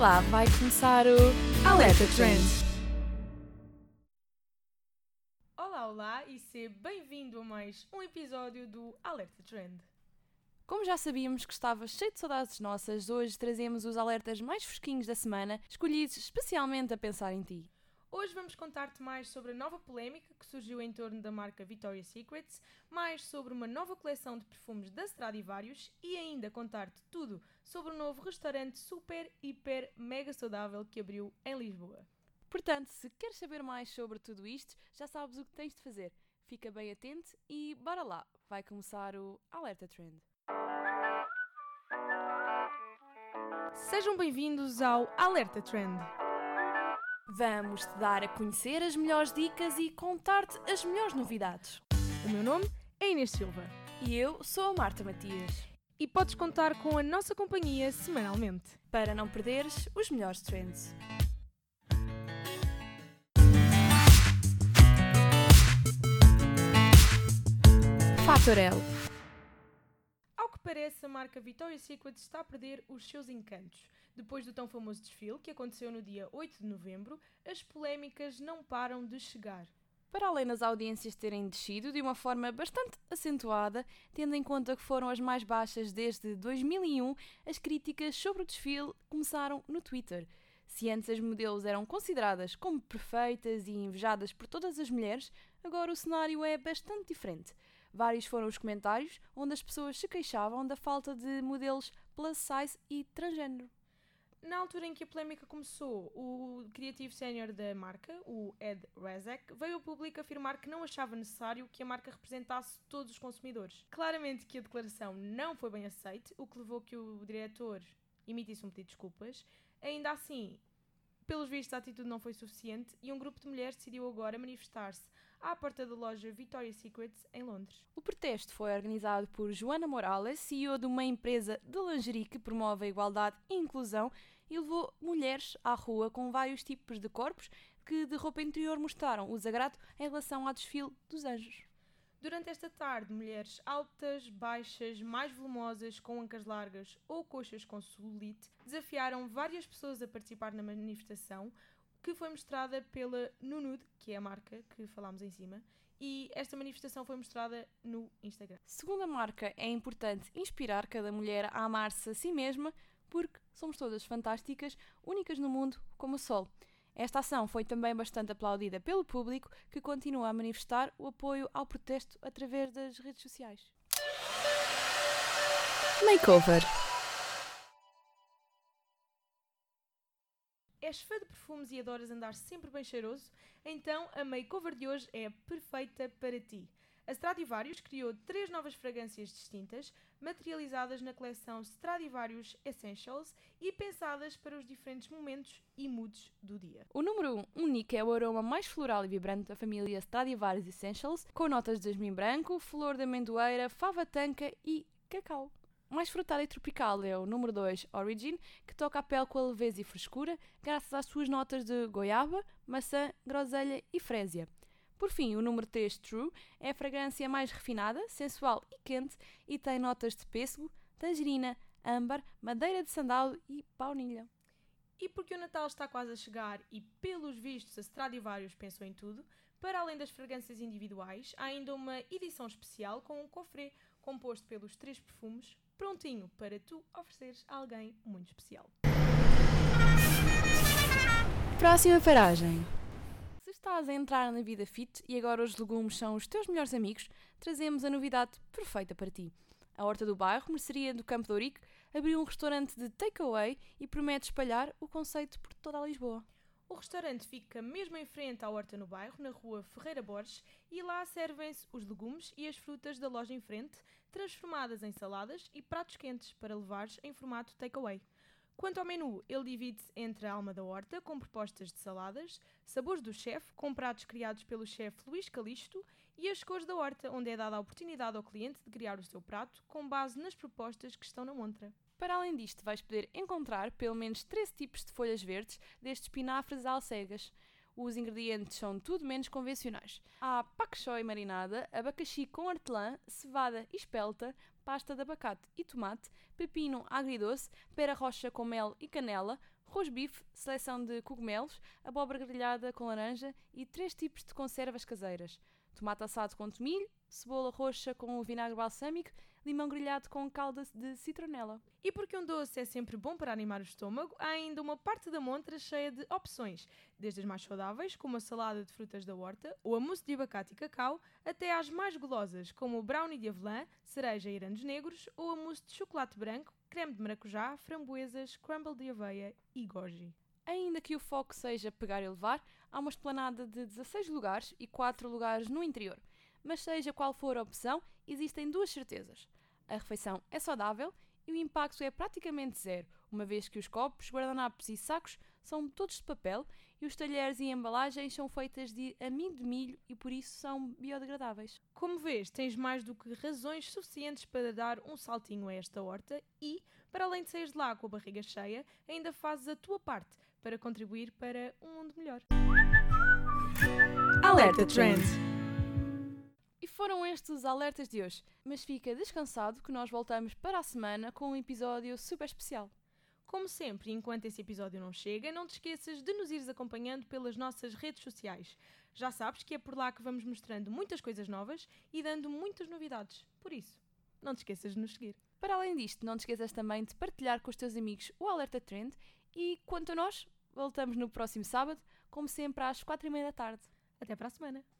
lá, vai começar o Alerta Trend. Olá, olá e seja bem-vindo a mais um episódio do Alerta Trend. Como já sabíamos que estava cheio de saudades nossas, hoje trazemos os alertas mais fresquinhos da semana, escolhidos especialmente a pensar em ti. Hoje vamos contar-te mais sobre a nova polémica que surgiu em torno da marca Victoria's Secrets, mais sobre uma nova coleção de perfumes da Stradivarius e ainda contar-te tudo sobre o novo restaurante super, hiper, mega saudável que abriu em Lisboa. Portanto, se queres saber mais sobre tudo isto, já sabes o que tens de fazer. Fica bem atento e bora lá, vai começar o Alerta Trend. Sejam bem-vindos ao Alerta Trend. Vamos te dar a conhecer as melhores dicas e contar-te as melhores novidades. O meu nome é Inês Silva E eu sou a Marta Matias. e podes contar com a nossa companhia semanalmente. Para não perderes os melhores trends. Fatorel. Ao que parece, a marca Victoria's Secret está a perder os seus encantos. Depois do tão famoso desfile que aconteceu no dia 8 de novembro, as polémicas não param de chegar. Para além das audiências terem descido de uma forma bastante acentuada, tendo em conta que foram as mais baixas desde 2001, as críticas sobre o desfile começaram no Twitter. Se antes as modelos eram consideradas como perfeitas e invejadas por todas as mulheres, agora o cenário é bastante diferente. Vários foram os comentários onde as pessoas se queixavam da falta de modelos plus size e transgênero. Na altura em que a polémica começou, o criativo sénior da marca, o Ed Rezek, veio ao público afirmar que não achava necessário que a marca representasse todos os consumidores. Claramente que a declaração não foi bem aceite, o que levou que o diretor emitisse um pedido de desculpas. Ainda assim, pelos vistos, a atitude não foi suficiente e um grupo de mulheres decidiu agora manifestar-se à porta da loja Victoria's Secret em Londres. O protesto foi organizado por Joana Morales, CEO de uma empresa de lingerie que promove a igualdade e inclusão e levou mulheres à rua com vários tipos de corpos que de roupa interior mostraram o desagrado em relação ao desfile dos anjos. Durante esta tarde, mulheres altas, baixas, mais volumosas, com ancas largas ou coxas com celulite, desafiaram várias pessoas a participar na manifestação, que foi mostrada pela Nunud, que é a marca que falámos em cima, e esta manifestação foi mostrada no Instagram. Segundo a marca, é importante inspirar cada mulher a amar-se a si mesma, porque somos todas fantásticas, únicas no mundo, como o sol. Esta ação foi também bastante aplaudida pelo público, que continua a manifestar o apoio ao protesto através das redes sociais. Makeover. És fã de perfumes e adoras andar sempre bem cheiroso? Então a makeover de hoje é perfeita para ti. A Stradivarius criou três novas fragrâncias distintas, materializadas na coleção Stradivarius Essentials e pensadas para os diferentes momentos e moods do dia. O número 1 único é o aroma mais floral e vibrante da família Stradivarius Essentials, com notas de jasmim branco, flor de amendoeira, fava tanca e cacau. Mais frutado e tropical é o número 2 Origin, que toca a pele com a leveza e frescura, graças às suas notas de goiaba, maçã, groselha e frésia. Por fim, o número 3 True é a fragrância mais refinada, sensual e quente e tem notas de pêssego, tangerina, âmbar, madeira de sandalo e baunilha. E porque o Natal está quase a chegar e, pelos vistos, a Stradivarius pensou em tudo, para além das fragrâncias individuais, há ainda uma edição especial com um cofre composto pelos três perfumes, prontinho para tu ofereceres a alguém muito especial. Próxima paragem. Se estás a entrar na vida fit e agora os legumes são os teus melhores amigos, trazemos a novidade perfeita para ti. A Horta do Bairro, mercearia do Campo de Ourique, abriu um restaurante de takeaway e promete espalhar o conceito por toda a Lisboa. O restaurante fica mesmo em frente à horta no bairro, na rua Ferreira Borges, e lá servem-se os legumes e as frutas da loja em frente, transformadas em saladas e pratos quentes para levares em formato takeaway. Quanto ao menu, ele divide-se entre a alma da horta, com propostas de saladas, sabores do chefe, com pratos criados pelo chefe Luís Calisto, e as cores da horta, onde é dada a oportunidade ao cliente de criar o seu prato com base nas propostas que estão na montra. Para além disto, vais poder encontrar pelo menos 13 tipos de folhas verdes, desde espinafres alcegas. Os ingredientes são tudo menos convencionais. Há pak choi marinada, abacaxi com hortelã, cevada e espelta, pasta de abacate e tomate, pepino agridoce, pera roxa com mel e canela, rosbife, seleção de cogumelos, abóbora grelhada com laranja e três tipos de conservas caseiras. Tomate assado com tomilho, cebola roxa com vinagre balsâmico, limão grelhado com calda de citronela. E porque um doce é sempre bom para animar o estômago, há ainda uma parte da montra cheia de opções, desde as mais saudáveis, como a salada de frutas da horta, ou a mousse de abacate e cacau, até às mais golosas, como o brownie de avelã, cereja e aranjos negros, ou a mousse de chocolate branco, creme de maracujá, framboesas, crumble de aveia e goji. Ainda que o foco seja pegar e levar, há uma esplanada de 16 lugares e 4 lugares no interior. Mas seja qual for a opção, existem duas certezas. A refeição é saudável e o impacto é praticamente zero, uma vez que os copos, guardanapos e sacos são todos de papel e os talheres e embalagens são feitas de amido de milho e por isso são biodegradáveis. Como vês, tens mais do que razões suficientes para dar um saltinho a esta horta e, para além de sair de lá com a barriga cheia, ainda fazes a tua parte para contribuir para um mundo melhor. Alerta Trend! E foram estes os alertas de hoje, mas fica descansado que nós voltamos para a semana com um episódio super especial. Como sempre, enquanto esse episódio não chega, não te esqueças de nos ires acompanhando pelas nossas redes sociais. Já sabes que é por lá que vamos mostrando muitas coisas novas e dando muitas novidades. Por isso, não te esqueças de nos seguir. Para além disto, não te esqueças também de partilhar com os teus amigos o Alerta Trend e, quanto a nós, voltamos no próximo sábado, como sempre às quatro e meia da tarde. Até para a semana!